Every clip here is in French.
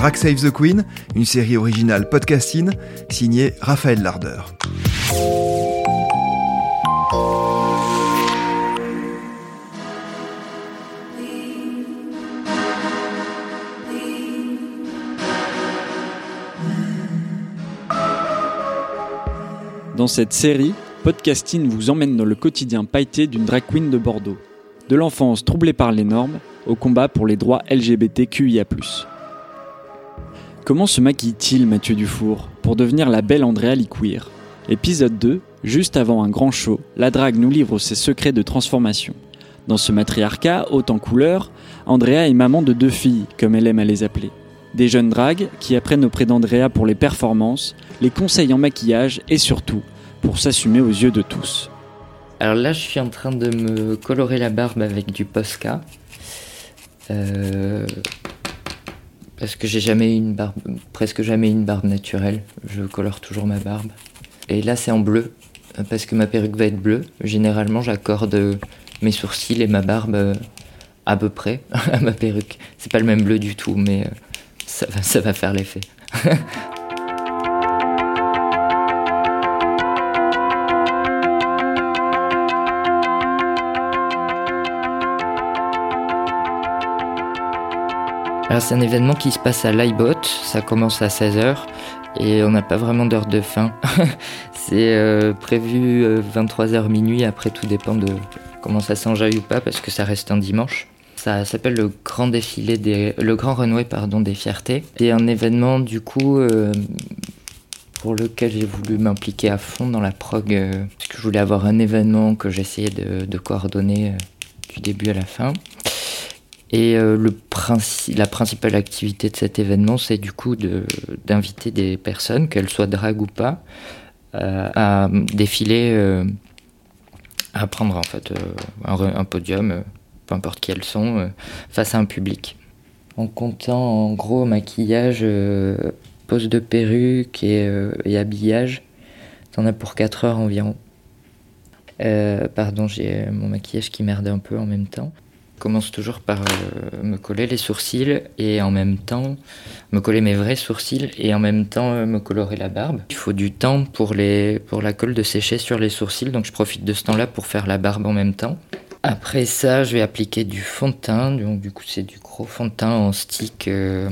Drag Save the Queen, une série originale podcasting signée Raphaël Larder. Dans cette série, Podcasting vous emmène dans le quotidien pailleté d'une drag queen de Bordeaux. De l'enfance troublée par les normes, au combat pour les droits LGBTQIA. Comment se maquille-t-il Mathieu Dufour pour devenir la belle Andrea Liqueer Épisode 2, juste avant un grand show, la drague nous livre ses secrets de transformation. Dans ce matriarcat, haut en couleur, Andrea est maman de deux filles, comme elle aime à les appeler. Des jeunes dragues qui apprennent auprès d'Andrea pour les performances, les conseils en maquillage et surtout pour s'assumer aux yeux de tous. Alors là, je suis en train de me colorer la barbe avec du Posca. Euh, parce que j'ai jamais une barbe, presque jamais une barbe naturelle. Je colore toujours ma barbe. Et là, c'est en bleu, parce que ma perruque va être bleue. Généralement, j'accorde mes sourcils et ma barbe à peu près à ma perruque. C'est pas le même bleu du tout, mais euh, ça va faire l'effet. c'est un événement qui se passe à l'iBot, ça commence à 16h et on n'a pas vraiment d'heure de fin. c'est euh, prévu 23h euh, minuit, après tout dépend de comment ça s'enjaille ou pas parce que ça reste un dimanche. Ça s'appelle le grand défilé des, le grand runway pardon des fiertés. C'est un événement du coup euh, pour lequel j'ai voulu m'impliquer à fond dans la prog parce que je voulais avoir un événement que j'essayais de coordonner du début à la fin. Et euh, la principale activité de cet événement, c'est du coup d'inviter des personnes, qu'elles soient drag ou pas, euh, à défiler, euh, à prendre en fait un, podium, peu importe qui elles sont, face à un public. En comptant en gros maquillage, pose de perruque et, et habillage, t'en as pour 4 heures environ. pardon, j'ai mon maquillage qui merde un peu en même temps commence toujours par euh, me coller les sourcils et en même temps me coller mes vrais sourcils et en même temps euh, me colorer la barbe. Il faut du temps pour, la colle de sécher sur les sourcils, donc je profite de ce temps-là pour faire la barbe en même temps. Après ça, je vais appliquer du fond de teint, donc du coup c'est du gros fond de teint en stick. Euh,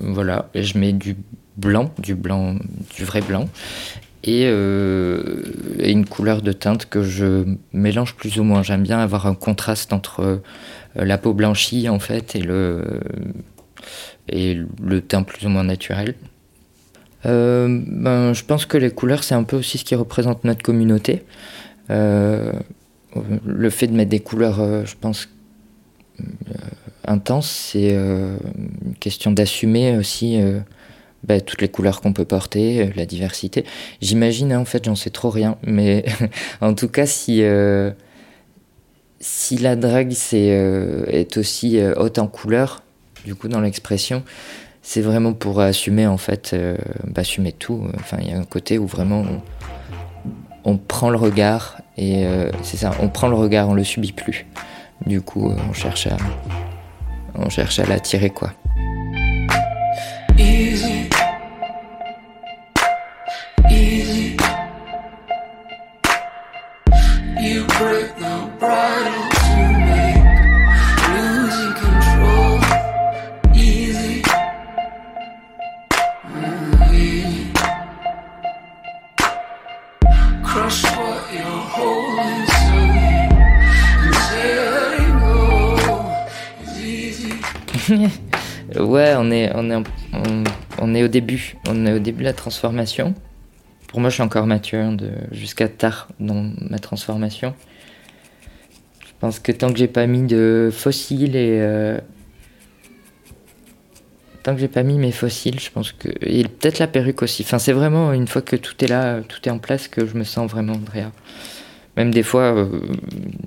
voilà, je mets du blanc, du blanc, du vrai blanc et, euh, une couleur de teinte que je mélange plus ou moins. J'aime bien avoir un contraste entre euh, la peau blanchie en fait et le, et le teint plus ou moins naturel. Euh, ben, je pense que les couleurs, c'est un peu aussi ce qui représente notre communauté. le fait de mettre des couleurs, je pense, intenses, c'est une question d'assumer aussi bah, toutes les couleurs qu'on peut porter, euh, la diversité. J'imagine, hein, en fait, j'en sais trop rien, mais en tout cas, si, euh, si la drague euh, est aussi haute en couleurs, du coup, dans l'expression, c'est vraiment pour assumer, en fait, bah, assumer tout. Il y a un côté où vraiment on, on prend le regard, et c'est ça, on prend le regard, on le subit plus. Du coup, on cherche à, on cherche à l'attirer, quoi. ouais, on est, on, est, on, est au début. On est au début de la transformation. Pour moi, je suis encore mature jusqu'à tard dans ma transformation. Je pense que tant que j'ai pas mis de fossiles et. Euh, tant que j'ai pas mis mes fossiles, je pense que. Et peut-être la perruque aussi. Enfin, c'est vraiment une fois que tout est là, tout est en place, que je me sens vraiment Andrea. Même des fois, euh,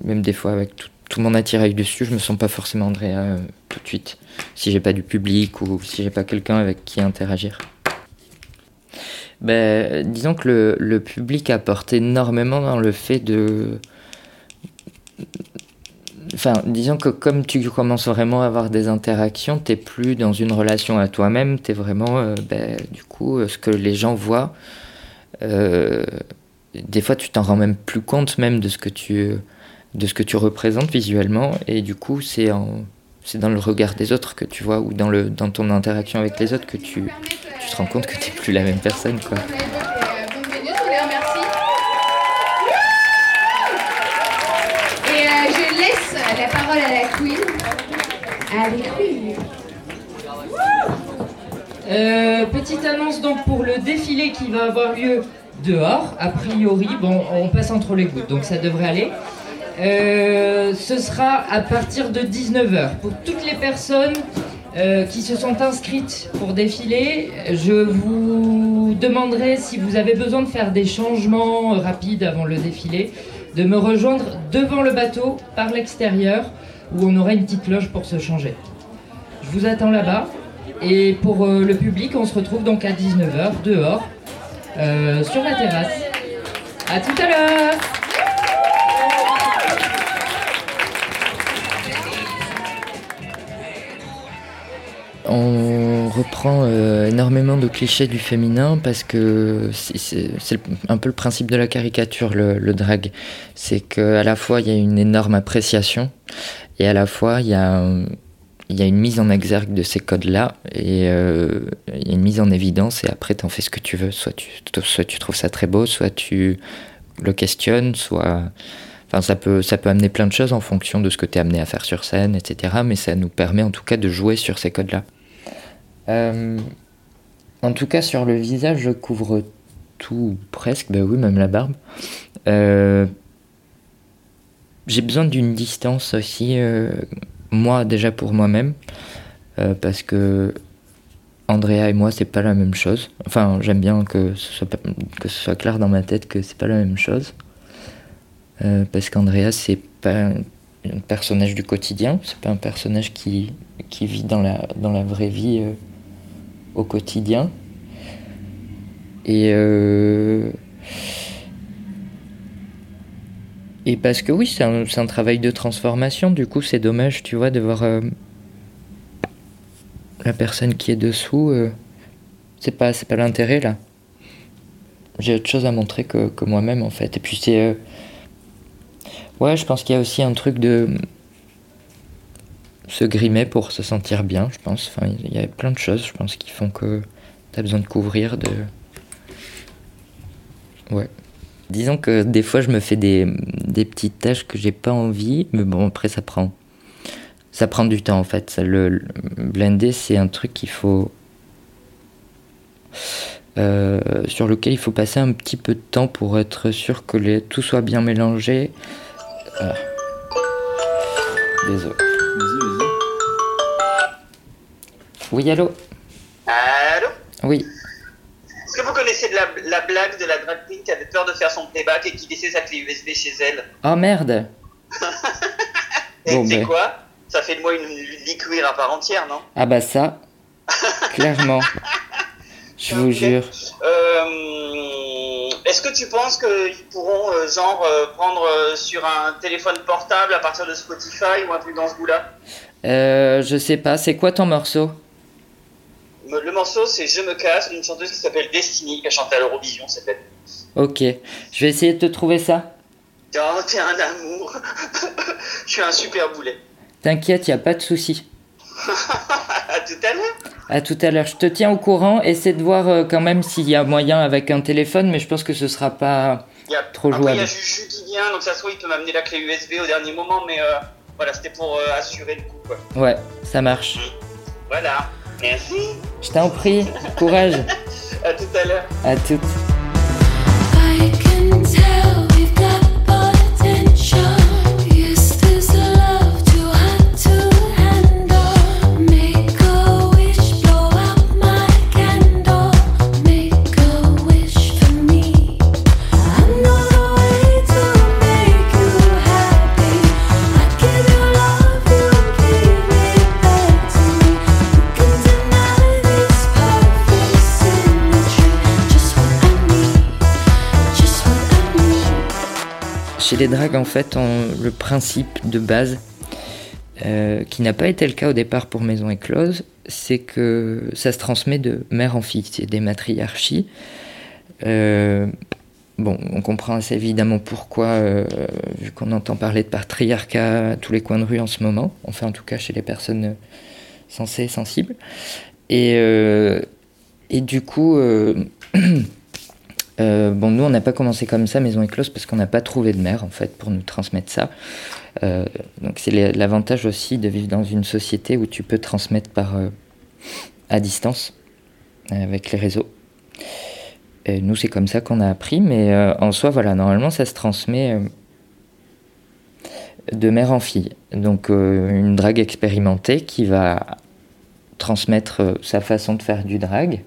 même des fois avec tout, mon attirail dessus, je me sens pas forcément Andrea euh, tout de suite. Si j'ai pas du public ou si j'ai pas quelqu'un avec qui interagir. Ben, disons que le, public apporte énormément dans le fait de. Enfin, disons que comme tu commences vraiment à avoir des interactions, t'es plus dans une relation à toi-même, t'es vraiment, euh, ben, du coup, euh, ce que les gens voient. euh, des fois, tu t'en rends même plus compte même de ce que tu, de ce que tu représentes visuellement, et du coup, c'est c'est dans le regard des autres que tu vois, ou dans le, dans ton interaction avec les autres que tu, tu te rends compte que t'es plus la même personne, quoi. À la Queen. Queen. Euh, petite annonce donc pour le défilé qui va avoir lieu dehors, a priori. Bon, on passe entre les gouttes, donc ça devrait aller. Euh, ce sera à partir de 19h. Pour toutes les personnes euh, qui se sont inscrites pour défiler, je vous demanderai si vous avez besoin de faire des changements rapides avant le défilé, de me rejoindre devant le bateau par l'extérieur où on aura une petite loge pour se changer. Je vous attends là-bas. Et pour euh, le public, on se retrouve donc à 19h dehors, euh, sur la terrasse. À tout à l'heure reprend euh, énormément de clichés du féminin parce que c'est- un peu le principe de la caricature, le, drag. C'est qu'à la fois il y a une énorme appréciation et à la fois il y a, une mise en exergue de ces codes-là et euh, y a une mise en évidence et après tu en fais ce que tu veux. Soit tu, soit tu trouves ça très beau, soit tu le questionnes, soit... Enfin, ça peut, ça peut amener plein de choses en fonction de ce que tu es amené à faire sur scène, etc. Mais ça nous permet en tout cas de jouer sur ces codes-là. Euh, en tout cas, sur le visage, je couvre tout, presque, bah oui, même la barbe. Euh, j'ai besoin d'une distance aussi, euh, moi déjà pour moi-même, parce que Andrea et moi, c'est pas la même chose. Enfin, j'aime bien que ce, soit, que ce soit clair dans ma tête que c'est pas la même chose. Parce qu'Andrea, c'est pas un, personnage du quotidien, c'est pas un personnage qui, qui vit dans la, dans la vraie vie au quotidien. Et, euh, et parce que oui, c'est un, travail de transformation, du coup, c'est dommage, tu vois, de voir euh, la personne qui est dessous. euh, c'est pas, pas l'intérêt là. J'ai autre chose à montrer que, que moi-même en fait. Et puis c'est. Ouais, je pense qu'il y a aussi un truc de se grimer pour se sentir bien, je pense. Enfin, il y a plein de choses, je pense, qui font que t'as besoin de couvrir, de... Ouais. Disons que des fois, je me fais des, des petites tâches que j'ai pas envie, mais bon, après, ça prend... Ça prend du temps, en fait. Le, le blender, c'est un truc qu'il faut... euh, sur lequel il faut passer un petit peu de temps pour être sûr que tout soit bien mélangé. Voilà. Désolé. Vas-y, vas-y. Oui, allô Allô Oui. Est-ce que vous connaissez de la, la blague de la drag queen qui avait peur de faire son playback et qui laissait sa clé USB chez elle? Oh merde Et Bon, sais ben. quoi? Ça fait de moi une, une liqueur à part entière, non? Ah bah ça, clairement. Je vous jure. Euh, Est-ce que tu penses qu'ils pourront, euh, genre, euh, prendre euh, sur un téléphone portable à partir de Spotify ou un truc dans ce goût-là? Euh, je sais pas, c'est quoi ton morceau? Le morceau, c'est Je me casse, d'une chanteuse qui s'appelle Destiny, qui a chanté à l'Eurovision, c'est fait. Ok, je vais essayer de te trouver ça. Oh, t'es un amour Je suis un super boulet. T'inquiète, y a pas de souci. À tout à l'heure À tout à l'heure, je te tiens au courant. Essaie de voir euh, quand même s'il y a moyen avec un téléphone, mais je pense que ce sera pas. Y a, Trop après, il y a jouable. Juju qui vient, donc ça se trouve, il peut m'amener la clé USB au dernier moment, mais euh, voilà, c'était pour euh, assurer le coup, quoi. Ouais, ça marche. Voilà. Merci. Je t'en prie, courage. À tout à l'heure. À toutes. Chez les drags, en fait, on- le principe de base, euh, qui n'a pas été le cas au départ pour Maison Éclose, c'est que ça se transmet de mère en fille, c'est des matriarchies. Euh, bon, on comprend assez évidemment pourquoi, euh, vu qu'on entend parler de patriarcat à tous les coins de rue en ce moment, enfin en tout cas chez les personnes sensées sensibles. Et du coup, euh, bon, nous on n'a pas commencé comme ça, Maison Éclose, parce qu'on n'a pas trouvé de mère en fait pour nous transmettre ça. Euh, donc c'est l'avantage aussi de vivre dans une société où tu peux transmettre par euh, à distance avec les réseaux. Et nous c'est comme ça qu'on a appris, mais en soi voilà normalement ça se transmet de mère en fille. Donc une drague expérimentée qui va transmettre sa façon de faire du drag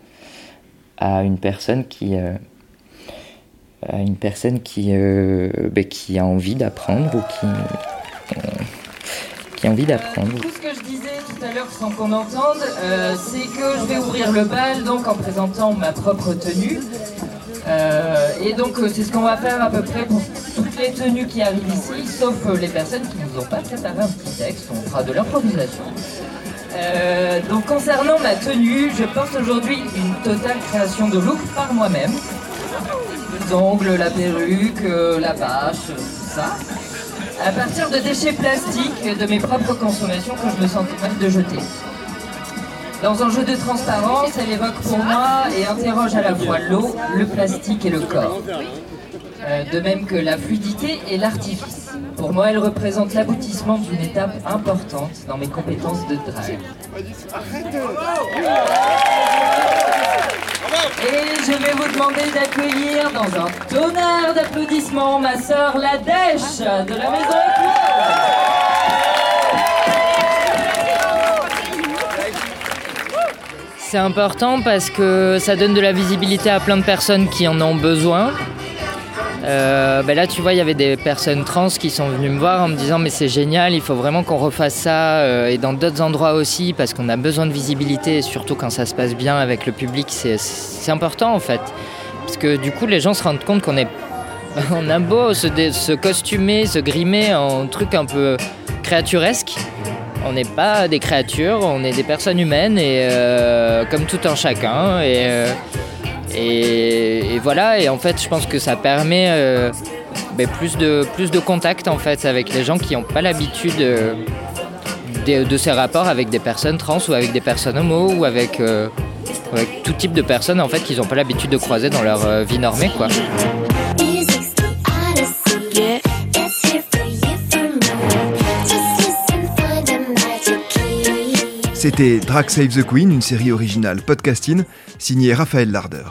à une personne qui à une personne qui euh, ben, qui a envie d'apprendre ou qui qui a envie d'apprendre. Tout ce que je disais tout à l'heure sans qu'on entende, euh, c'est que je vais ouvrir le bal donc en présentant ma propre tenue. Euh, et donc c'est ce qu'on va faire à peu près pour toutes les tenues qui arrivent ici, sauf les personnes qui nous ont pas préparé un petit texte, on fera de l'improvisation. Donc concernant ma tenue, je porte aujourd'hui une totale création de look par moi-même. Les ongles, la perruque, euh, la bâche, euh, tout ça. À partir de déchets plastiques de mes propres consommations que je me sentais mal de jeter. Dans un jeu de transparence, elle évoque pour moi et interroge à la fois l'eau, le plastique et le corps. Euh, de même que la fluidité et l'artifice. Pour moi, elle représente l'aboutissement d'une étape importante dans mes compétences de drag. Et je vais vous demander d'accueillir dans un tonnerre d'applaudissements ma sœur la Dèche de la Maison Éclose. C'est important parce que ça donne de la visibilité à plein de personnes qui en ont besoin. Euh, ben là, tu vois, il y avait des personnes trans qui sont venues me voir en me disant mais c'est génial, il faut vraiment qu'on refasse ça euh, et dans d'autres endroits aussi parce qu'on a besoin de visibilité et surtout quand ça se passe bien avec le public, c'est- important en fait. Parce que du coup, les gens se rendent compte qu'on est on a beau se, costumer, se grimer en truc un peu créaturesque. On n'est pas des créatures, on est des personnes humaines et euh, comme tout un chacun. Et, voilà, et en fait, je pense que ça permet euh, ben, plus, de, plus de contact en fait avec les gens qui n'ont pas l'habitude euh, de, ces rapports avec des personnes trans ou avec des personnes homo ou avec, euh, avec tout type de personnes en fait qu'ils n'ont pas l'habitude de croiser dans leur vie normée quoi. C'était Drag Save the Queen, une série originale podcasting signée Raphaël Larder.